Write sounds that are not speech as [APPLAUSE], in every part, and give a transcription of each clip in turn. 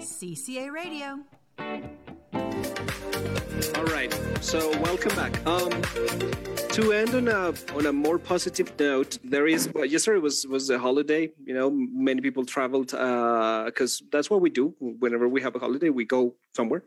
CCA Radio. All right. So welcome back. Um, to end on a on a more positive note, there is well, yesterday was was a holiday. You know, many people traveled because uh, that's what we do. Whenever we have a holiday, we go somewhere.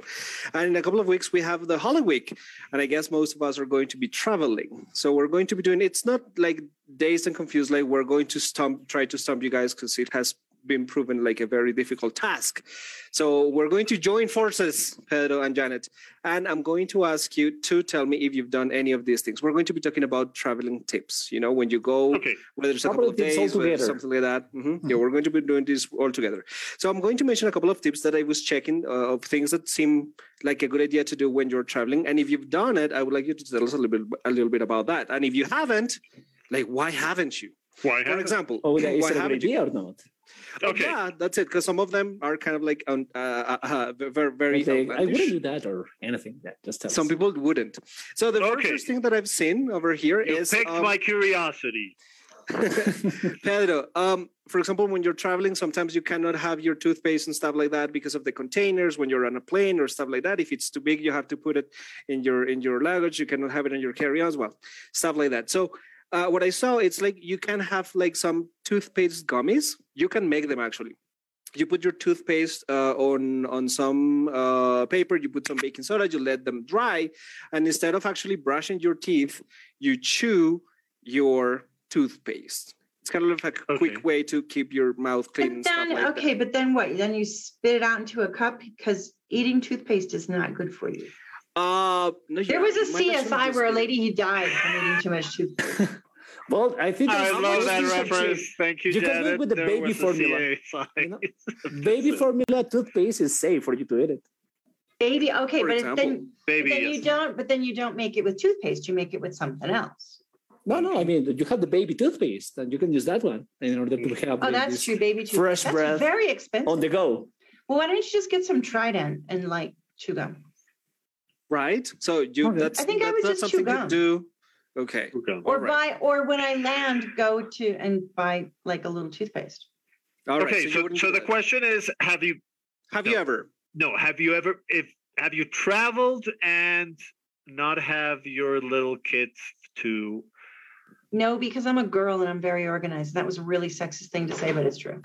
And in a couple of weeks, we have the Holy Week, and I guess most of us are going to be traveling. So we're going to be doing. It's not like dazed and confused. Like we're going to stump, try to stump you guys because it has been proven like a very difficult task. So we're going to join forces, Pedro and Janet, and I'm going to ask you to tell me if you've done any of these things. We're going to be talking about traveling tips. You know, when you go, Okay. whether it's a Couple couple of of days, whether it's something like that. Mhm. Yeah, we're going to be doing this all together. So I'm going to mention a couple of tips that I was checking uh, of things that seem like a good idea to do when you're traveling. And if you've done it, I would like you to tell us a little bit, a little bit about that. And if you haven't, like, why haven't you? Why For haven't- example, Oh, yeah, is why it a good haven't you? idea or not? Okay. Yeah, that's it. Because some of them are kind of like um, uh, uh, uh, very, very I, I wouldn't do that or anything. That just tell Some us. people wouldn't. So the Okay. first thing that I've seen over here You is piqued um, my curiosity. [LAUGHS] Pedro. Um, for example, when you're traveling, sometimes you cannot have your toothpaste and stuff like that because of the containers. When you're on a plane or stuff like that, if it's too big, you have to put it in your in your luggage. You cannot have it in your carry-on as well, stuff like that. So. Uh, what I saw, it's like you can have like some toothpaste gummies. You can make them actually. You put your toothpaste uh, on on some uh, paper. You put some baking soda. You let them dry, and instead of actually brushing your teeth, you chew your toothpaste. It's kind of like a Okay. quick way to keep your mouth clean. But and stuff then, like okay, that. but then what? Then you spit it out into a cup because eating toothpaste is not good for you. Uh, no, There was a it might actually CSI where a lady he died from eating too much toothpaste. [LAUGHS] Well, I think I there's- love that reference. Thank you, You can do it with the There baby formula. You know? [LAUGHS] Baby formula toothpaste is safe for you to eat it. Baby, okay, For but example, then, but Baby, then yes. you don't. But then you don't make it with toothpaste. You make it with something else. No, no, I mean you have the baby toothpaste, and you can use that one in order to have Oh, that's true. Baby toothpaste. fresh that's breath very expensive. on the go. well, why don't you just get some Trident and like chew gum? Right? So you Okay. that's I think I would not just something you gum. do. Okay. Okay. Or Alright. buy, or when I land, go to and buy like a little toothpaste. All right. okay, you so so the that. question is, have you have you ever? no, have you ever if have you traveled and not have your little kids to No, because I'm a girl and I'm very organized. That was a really sexist thing to say, but it's true.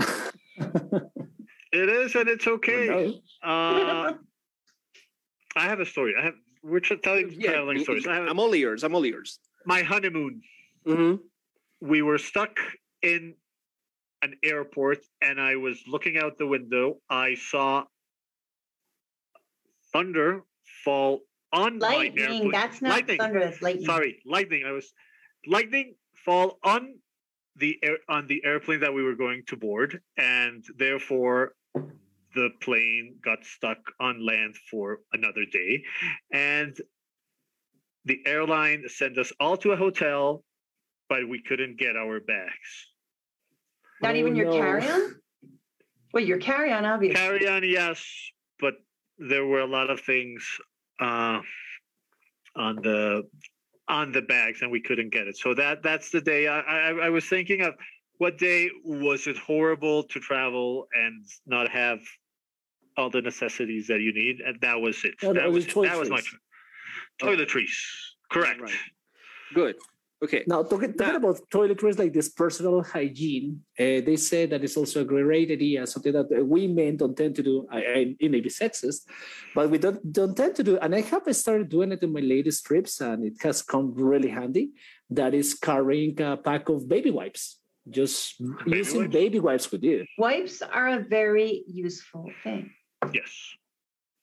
it is and it's okay. [LAUGHS] Uh, I have a story. I have we're telling Yeah, traveling stories. I have I'm all ears. I'm all ears. my honeymoon. Mm-hmm. we were stuck in an airport and I was looking out the window. I saw thunder fall on my Lightning. airplane. That's not lightning. thunder. That's lightning. Sorry, lightning. I was lightning fall on the air on the airplane that we were going to board, and therefore the plane got stuck on land for another day, and the airline sent us all to a hotel, but we couldn't get our bags. Not Oh, even your no. carry-on. Well, your carry-on, obviously. Carry on, yes, but there were a lot of things uh, on the on the bags, and we couldn't get it. So that that's the day. I, I I was thinking of what day was it horrible to travel and not have all the necessities that you need, and that was it. Yeah, that that was was it. that was my toiletries. toiletries. Correct. Right. Good. Okay. Now, talking, talking Now- about toiletries like this personal hygiene, uh, they say that it's also a great idea, something that uh, we men don't tend to do. I, I, it may be sexist, but we don't don't tend to do. And I have started doing it in my latest trips, and it has come really handy. That is carrying a pack of baby wipes, just using wipes? baby wipes with you. Wipes are a very useful thing. Yes.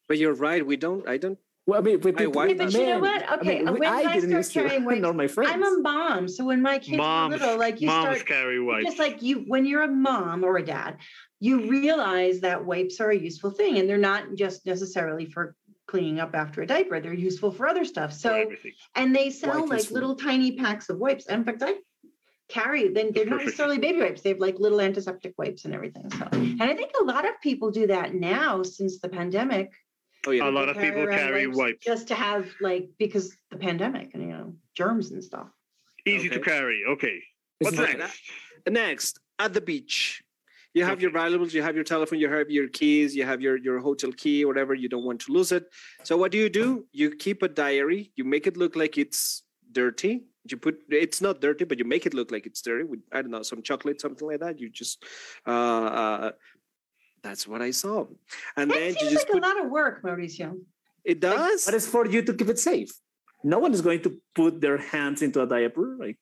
But you're right. We don't. I don't. Well, I mean, with I people, wipe but you know men, what? I Okay, mean, when I didn't start used to, carrying [LAUGHS] wipes, nor my friends. I'm a mom, so when my kids Moms, were little, like you moms start carry wipes. just like you when you're a mom or a dad, you realize that wipes are a useful thing, and they're not just necessarily for cleaning up after a diaper. They're useful for other stuff. So and they sell Wipe like little tiny packs of wipes. In fact, I carry then they're not necessarily baby wipes. They have like little antiseptic wipes and everything. So and I think a lot of people do that now since the pandemic. Oh yeah. A lot of people carry wipes. just to have like because the pandemic and you know germs and stuff. Easy Okay. to carry. Okay. What's not- next? Next, at the beach. You have your valuables, you have your telephone, you have your keys, you have your, your hotel key, whatever. You don't want to lose it. So what do you do? You keep a diary. You make it look like it's dirty. You put it's not dirty, but you make it look like it's dirty with I don't know some chocolate, something like that. You just uh, uh that's what I saw. And That then you just like put a lot of work, Mauricio. it does. But it's for you to keep it safe. No one is going to put their hands into a diaper. Like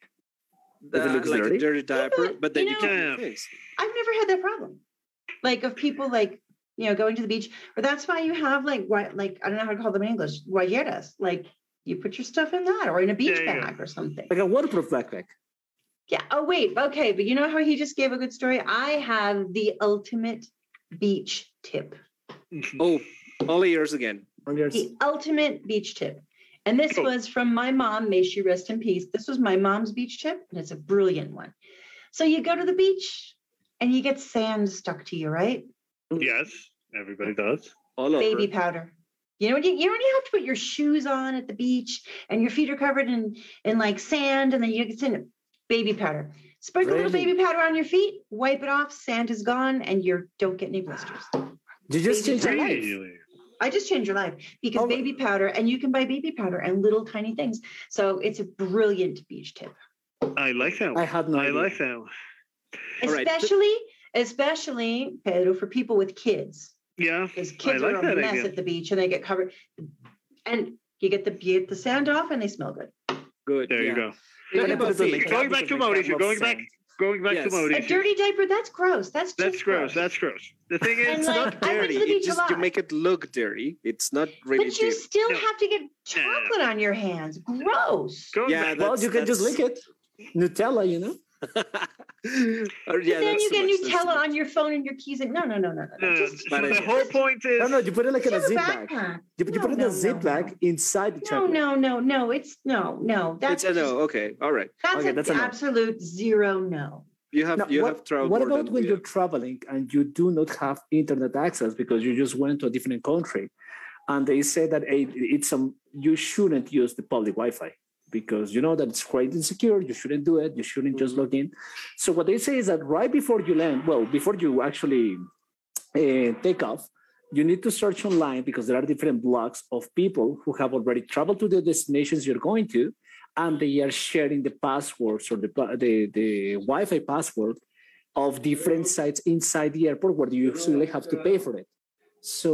if it uh, looks like dirty? a dirty diaper, but, but then you you, keep know- your things. I've never had that problem. Like of people like you know going to the beach, but that's why you have like what like I don't know how to call them in English, guayeras. Like you put your stuff in that or in a beach Yeah, yeah. bag or something. like a waterproof backpack. Yeah. Oh wait. Okay, but you know how he just gave a good story. I have the ultimate beach tip. Mm-hmm. Oh, all ears again. on yours. The ultimate beach tip. And this Cool. was from my mom, may she rest in peace. This was my mom's beach tip, and it's a brilliant one. So you go to the beach and you get sand stuck to you, right? yes, everybody does. All over. Baby powder. You know, when you, you know when have to put your shoes on at the beach and your feet are covered in, in like sand, and then you get in baby powder. Sprinkle a little baby powder on your feet, wipe it off, sand is gone, and you don't get any blisters. [SIGHS] You just baby change your life. Really? I just changed your life because Oh, baby powder, and you can buy baby powder and little tiny things. So it's a brilliant beach tip, I like that. I One. had no I idea. like that. One. All right, th- especially, especially Pedro for people with kids Yeah, because I kids like are a mess idea. at the beach and they get covered, and you get the you get the sand off and they smell good. Good. There you go. Talking Gonna about put it on feet. the Going back to because I Mauricio, love going back- Going back Yes. to A dirty diaper, that's gross. That's That's just gross. That's gross. The thing is, It's like, not to dirty. the It just you make it look dirty. It's not really but you dirty. still No. have to get chocolate on your hands. Gross. going Yeah, back, Well, you can just lick it. Nutella, you know. [LAUGHS] Or, yeah, but then you too get much, that's Nutella on your phone and your keys. And no, no, no, no, no. no, no. no, Just, so the idea. whole point is No, no, you put it like in a zip bag. backpack. You, you No, put it in no, a zip no, bag no. inside the No, chocolate. no, no, no. It's no, no. That's It's a no. Okay. All right. That's Okay, an that's a no. absolute zero no. You have Now, you what, have traveled what about than when we you're traveling and you do not have internet access because you just went to a different country, and they say that eh, it's some you shouldn't use the public Wi-Fi because you know that it's quite insecure. You shouldn't do it. You shouldn't just Mhm. log in. So what they say is that right before you land, well, before you actually uh, take off, you need to search online because there are different blogs of people who have already traveled to the destinations you're going to, and they are sharing the passwords or the the, the Wi-Fi password of different sites inside the airport where you usually have to pay for it. So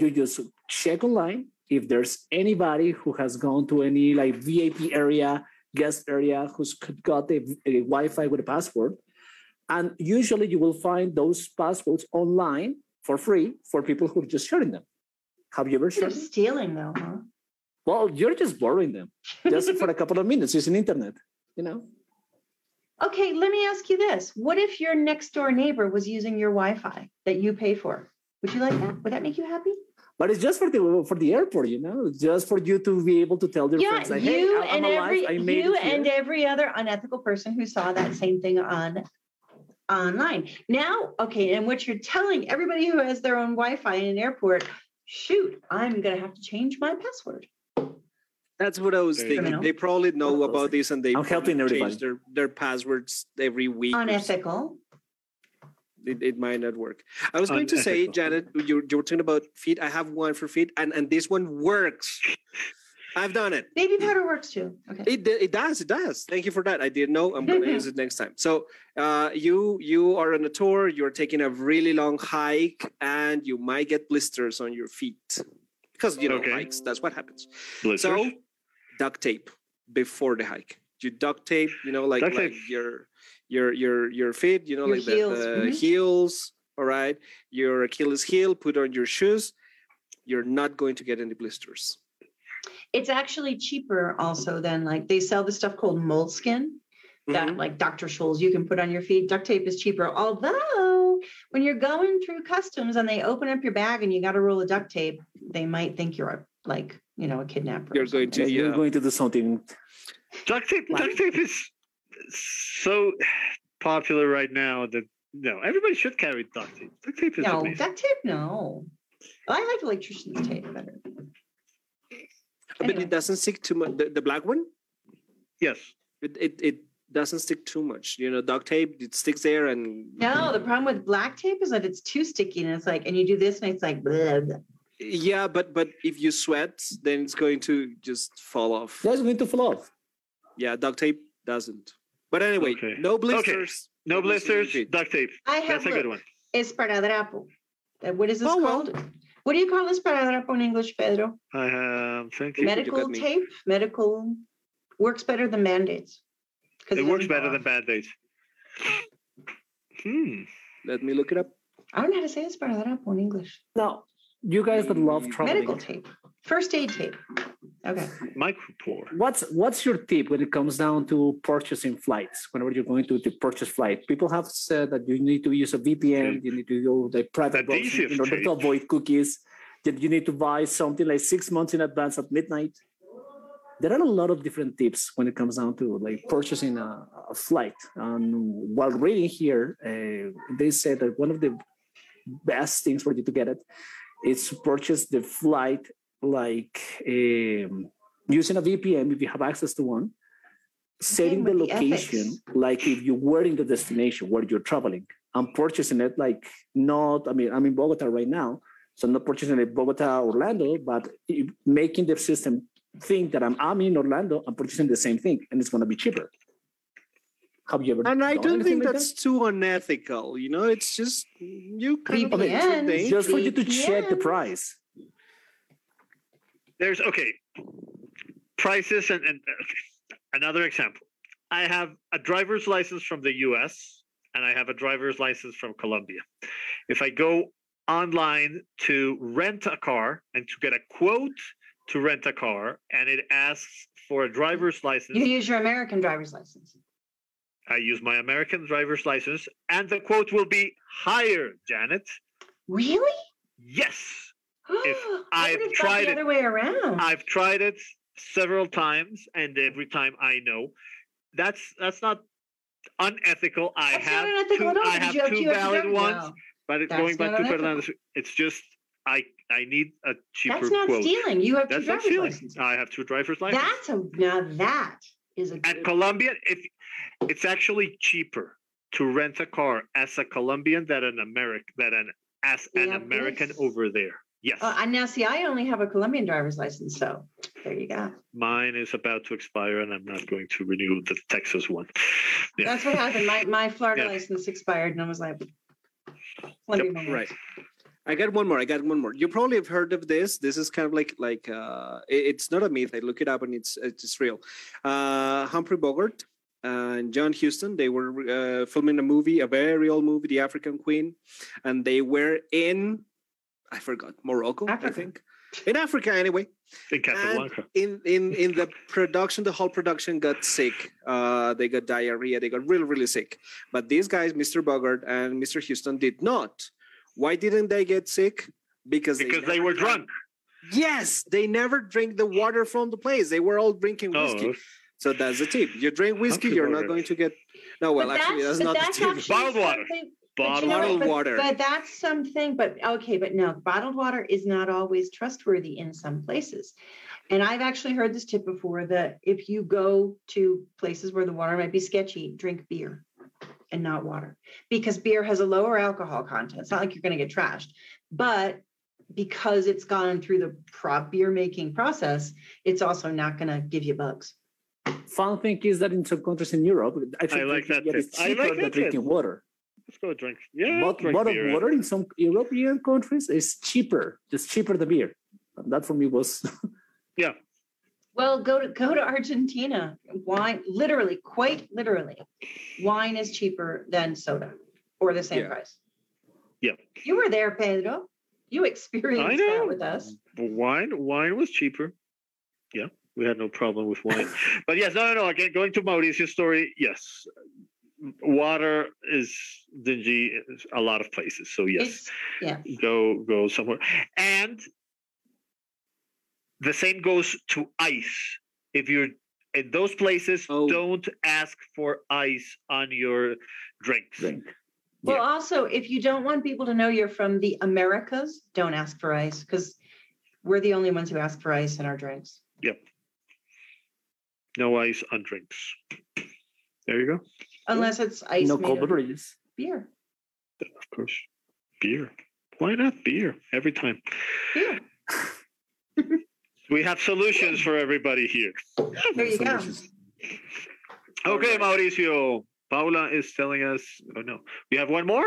you just check online if there's anybody who has gone to any like VIP area, guest area, who's got a, Wi-Fi with a password, and usually you will find those passwords online for free for people who are just sharing them. Have you ever You're shared them? stealing though, huh? Well, you're just borrowing them just [LAUGHS] for a couple of minutes using internet, you know? Okay, let me ask you this. What if your next door neighbor was using your Wi-Fi that you pay for? Would you like that? Would that make you happy? But it's just for the for the airport, you know, just for you to be able to tell your Yeah, friends, like, hey, you I- I'm and every alive, I made you and every other unethical person who saw that same thing on online. Now, okay, and what you're telling everybody who has their own Wi-Fi in an airport, shoot, I'm gonna have to change my password. That's what I was There thinking. go. They probably know One of those about this and they I'm helping probably everybody. change their, their passwords every week. or. Unethical. It, it might not work. I was going to say, Janet, you, you were talking about feet. I have one for feet, and, and this one works. I've done it. Baby powder works too. Okay. It it does. It does. Thank you for that. I didn't know. I'm gonna [LAUGHS] use it next time. So, uh, you you are on a tour. You're taking a really long hike, and you might get blisters on your feet because you know Okay. hikes. That's what happens. blisters. So, duct tape before the hike. You duct tape. You know, like, Duct like tape. your your your your feet. You know, Your like heels, the, the mhm. heels. All right. Your Achilles heel. Put on your shoes. You're not going to get any blisters. It's actually cheaper also than like they sell this stuff called moleskin. that Mhm. like Dr. Scholl's you can put on your feet. Duct tape is cheaper. Although when you're going through customs and they open up your bag and you got a roll of duct tape, they might think you're a, like, you know, a kidnapper. You're going something. to- You're going to do something. duct tape. Duct tape is so popular right now that no, everybody should carry duct tape. Duct tape is No, amazing. duct tape, no. I like electrician's tape better. But Anyway. it doesn't stick too much. The, the black one, yes. it, it it doesn't stick too much. You know, duct tape it sticks there, and No, the problem with black tape is that it's too sticky and it's like, and you do this and it's like, blah, blah. yeah, but but if you sweat, then it's going to just fall off. That's going to fall off. Yeah, duct tape doesn't. But anyway, Okay. no blisters. No blisters, indeed. duct tape. I have That's a good look, one. esparadrapo. Uh, What is this Oh, well. called? What do you call esparadrapo in English, Pedro? I am thinking. you Medical got me. tape? Medical works better than band-aids. 'Cause It works better fall than band aids. Hmm. Let me look it up. I don't know how to say esparadrapo in English. Now, you guys that love traveling, Medical tape. First aid tape. Okay. Micropore. what's what's your tip when it comes down to purchasing flights? Whenever you're going to, to purchase flight, people have said that you need to use a VPN, you need to go the private The browser in order tip. to avoid cookies. That you need to buy something like six months in advance at midnight. There are a lot of different tips when it comes down to like purchasing a, a flight. And while reading here, uh, they said that one of the best things for you to get it is to purchase the flight like um, using a VPN if you have access to one, setting the with the location like if you were in the destination where you're traveling and purchasing it like not, I mean, I'm in Bogota right now, so I'm not purchasing it Bogota, Orlando, but making the system think that I'm, I'm in Orlando, I'm purchasing the same thing and it's going to be cheaper. Have you ever And I don't think like that's too unethical. You know, it's just you kind of VPN. it's that? just for you to check the price? There's okay. Prices and, and uh, another example. I have a driver's license from the US and I have a driver's license from Colombia. If I go online to rent a car and to get a quote to rent a car and it asks for a driver's license, You use your American driver's license. I use my American driver's license and the quote will be higher, Janet. Really? Yes. I [GASPS] I've would have thought tried the it- other way around. I've tried it several times, and every time I know that's that's not unethical. I That's have unethical two. I have two valid ones, but it- that's going back to. Fernandez, it's just I I need a cheaper That's not quote. stealing. You have two That's not driver's stealing. licenses. I have two driver's licenses. That's a now that is a At good. Colombia, if it's actually cheaper to rent a car as a Colombian than an American than an as an Yeah, American over there. Yes, Uh, and now, see, I only have a Colombian driver's license, so there you go. mine is about to expire, and I'm not going to renew the Texas one. Yeah. That's what happened. My my Florida Yeah. license expired, and I was like, Colombia one. Right. I got one more. I got one more. You probably have heard of this. This is kind of like like uh, it- it's not a myth. I look it up and it's it's real. Uh, Humphrey Bogart and John Huston. They were uh, filming a movie, a very old movie, The African Queen, and they were in I forgot Morocco. I think. In Africa anyway. in Casablanca. in in in the production the whole production got sick. Uh they got diarrhea they got really really sick. But these guys mr bogart and mr huston did not. Why didn't they get sick? Because because they never were drank- drunk. yes they never drink the water from the place. They were all drinking whiskey. Oh, so that's the tip. You drink whiskey you're not going to get no well But actually that's, but not that's the tip Bottled water. something- but you bottled know what? But- water. But that's something, but okay, but no, bottled water is not always trustworthy in some places. And I've actually heard this tip before that if you go to places where the water might be sketchy, drink beer and not water because beer has a lower alcohol content. It's not like you're going to get trashed, but because it's gone through the prop beer making process, it's also not going to give you bugs. Fun thing is that in some countries in Europe, actually I like drinking that beer is tip. I cheaper like than that tip. drinking water. Let's go drink. Yeah, Bot- drink bottled beer. Eh? water in some European countries is cheaper, just cheaper than beer. And that for me was [LAUGHS] yeah. Well, go to go to Argentina. Wine, literally, quite literally, wine is cheaper than soda, or the same Yeah. price. Yeah. You were there, Pedro. You experienced know. that with us. wine wine was cheaper yeah we had no problem with wine [LAUGHS] but yes no no no again going to mauricio's story yes water is dingy in a lot of places so yes It's, yeah. go go somewhere and the same goes to ice if you're in those places Oh. don't ask for ice on your drinks drink. Well, Yeah. also, if you don't want people to know you're from the Americas, don't ask for ice because we're the only ones who ask for ice in our drinks. Yep. No ice on drinks There you go. Unless it's ice no cold of beverages. beer. Of course. Beer. Why not beer every time? Beer. [LAUGHS] We have solutions for everybody here. There you go. Okay, All right. Mauricio. Paula is telling us. Oh no, we have one more.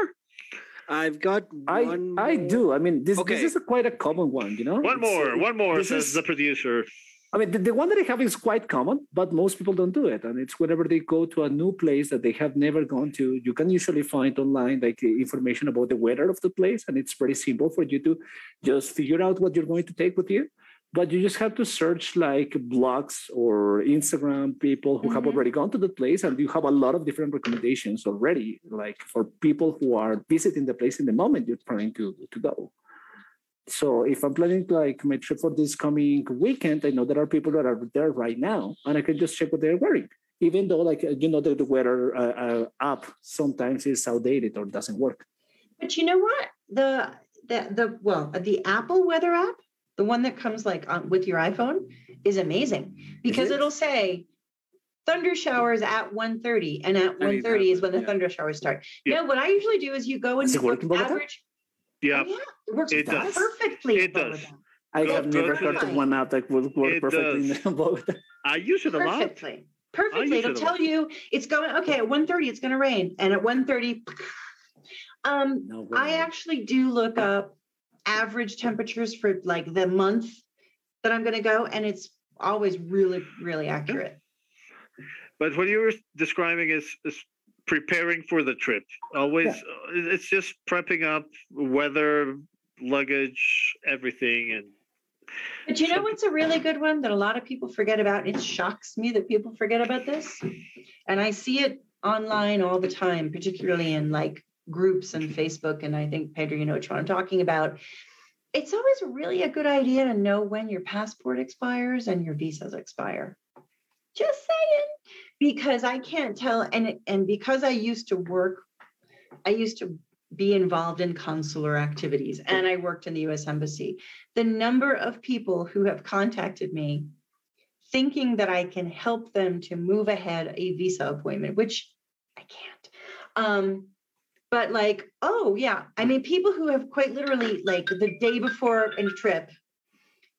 I've got I one. I do. I mean, this Okay. this is a quite a common one, you know. One It's, more. uh, One more. this Says is- the producer. I mean, the, the one that I have is quite common, but most people don't do it. And it's whenever they go to a new place that they have never gone to, you can usually find online like information about the weather of the place. And it's pretty simple for you to just figure out what you're going to take with you. But you just have to search like blogs or Instagram people who have Mhm. already gone to the place, and you have a lot of different recommendations already, like for people who are visiting the place in the moment you're planning to, to go. So if I'm planning to like my trip for this coming weekend, I know there are people that are there right now, and I can just check what they're wearing. Even though, like you know, the, the weather uh, uh, app sometimes is outdated or doesn't work. But you know what? The the the well, the Apple weather app, the one that comes like on, with your iPhone, is amazing because it? it'll say thunder showers at 1.30 and at I need 1.30 that is when the yeah. thunder showers start. Yeah. No, what I usually do is you go and Does you it work look in Bogota? average. Yeah. Yeah, it works It does. perfectly. It does. I Go- have go never to heard the- of one app that would work It perfectly does. in [LAUGHS] Bogota. I use it a lot. Perfectly. Perfectly. It'll it tell you it's going okay at 1.30 it's going to rain and at 1.30 [LAUGHS] um No I actually do look up average temperatures for like the month that I'm going to go, and it's always really, really accurate. But what you were describing is, is preparing for the trip. Always, uh, it's just prepping up weather, luggage, everything, and But you know what's a really good one that a lot of people forget about? It shocks me that people forget about this. And I see it online all the time, particularly in like groups and Facebook. And I think, Pedro, you know what I'm talking about. It's always really a good idea to know when your passport expires and your visas expire. Just saying, because I can't tell. And, and because I used to work, I used to be involved in consular activities and I worked in the US Embassy the number of people who have contacted me thinking that I can help them to move ahead a visa appointment, which I can't. Um, but like, oh yeah, I mean, people who have quite literally like the day before a trip,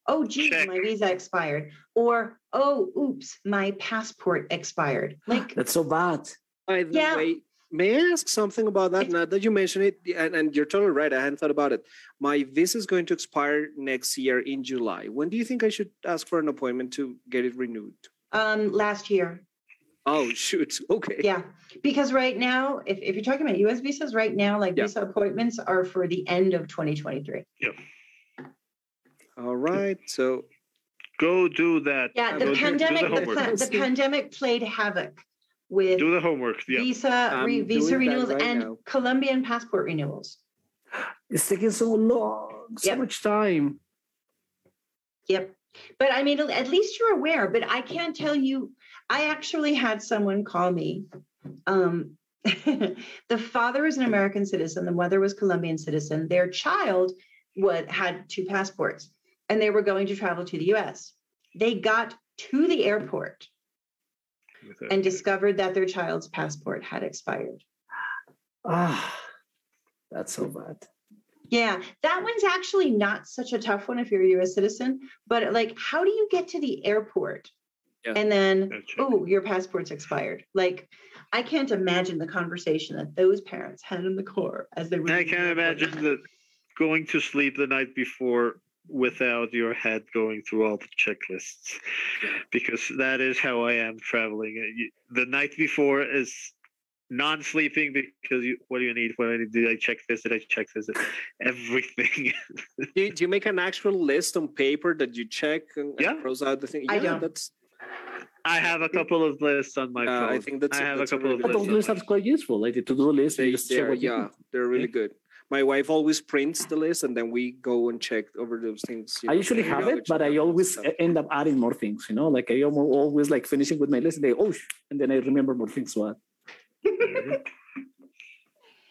oh geez, Check. my visa expired, or oh oops, my passport expired. [GASPS] Like, That's so bad. By the Yeah. way, may I ask something about that? Now that you mention it, and, and you're totally right. I hadn't thought about it. My visa is going to expire next year in July. When do you think I should ask for an appointment to get it renewed? um, last year, Oh shoot. [LAUGHS] Okay. yeah, because right now, if, if you're talking about US visas, right now, like Yeah. visa appointments are for the end of 2023. Yeah. All right. So go do that. Yeah, I the will do- do the pandemic, the, the pandemic played havoc with Do the homework. Yeah. visa, re- visa renewals right and now. Colombian passport renewals. It's taking so long, so Yep. much time. Yep. But I mean, at least you're aware. But I can't tell you. I actually had someone call me. Um, [LAUGHS] the father is an American citizen. The mother was Colombian citizen. Their child would had two passports, and they were going to travel to the U.S. They got to the airport and discovered that their child's passport had expired. Ah, that's so bad. Yeah, that one's actually not such a tough one if you're a US citizen, but like, how do you get to the airport? Yeah. And then, Gotta oh, your passport's expired. Like, I can't imagine the conversation that those parents had in the car as they were. I can't airport. imagine that going to sleep the night before without your head going through all the checklists because that is how I am traveling. Uh, The night before is non-sleeping because you, what do you need? What do I need? Did I check this? Did I check this? [LAUGHS] Everything. do you, do you make an actual list on paper that you check and, and Yeah. cross out the thing? I yeah, don't. that's. I have a couple of lists on my Uh, phone. I think that's. I have a couple of really But good those lists are quite useful. Like the to-do list, you They, just check they're, what you yeah, do. they're really good. My wife always prints the list, and then we go and check over those things. you I usually you have know, it, but I always end up adding more things. You know, like I am always like finishing with my list, and they oh, and then I remember more things to add. [LAUGHS]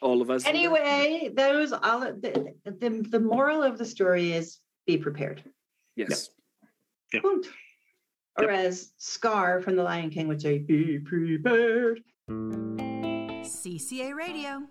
all of us. Anyway, those all the, the the moral of the story is be prepared. yes. Yeah. Punkt. Or Yep. as Scar from The Lion King would say, be prepared. CCA Radio.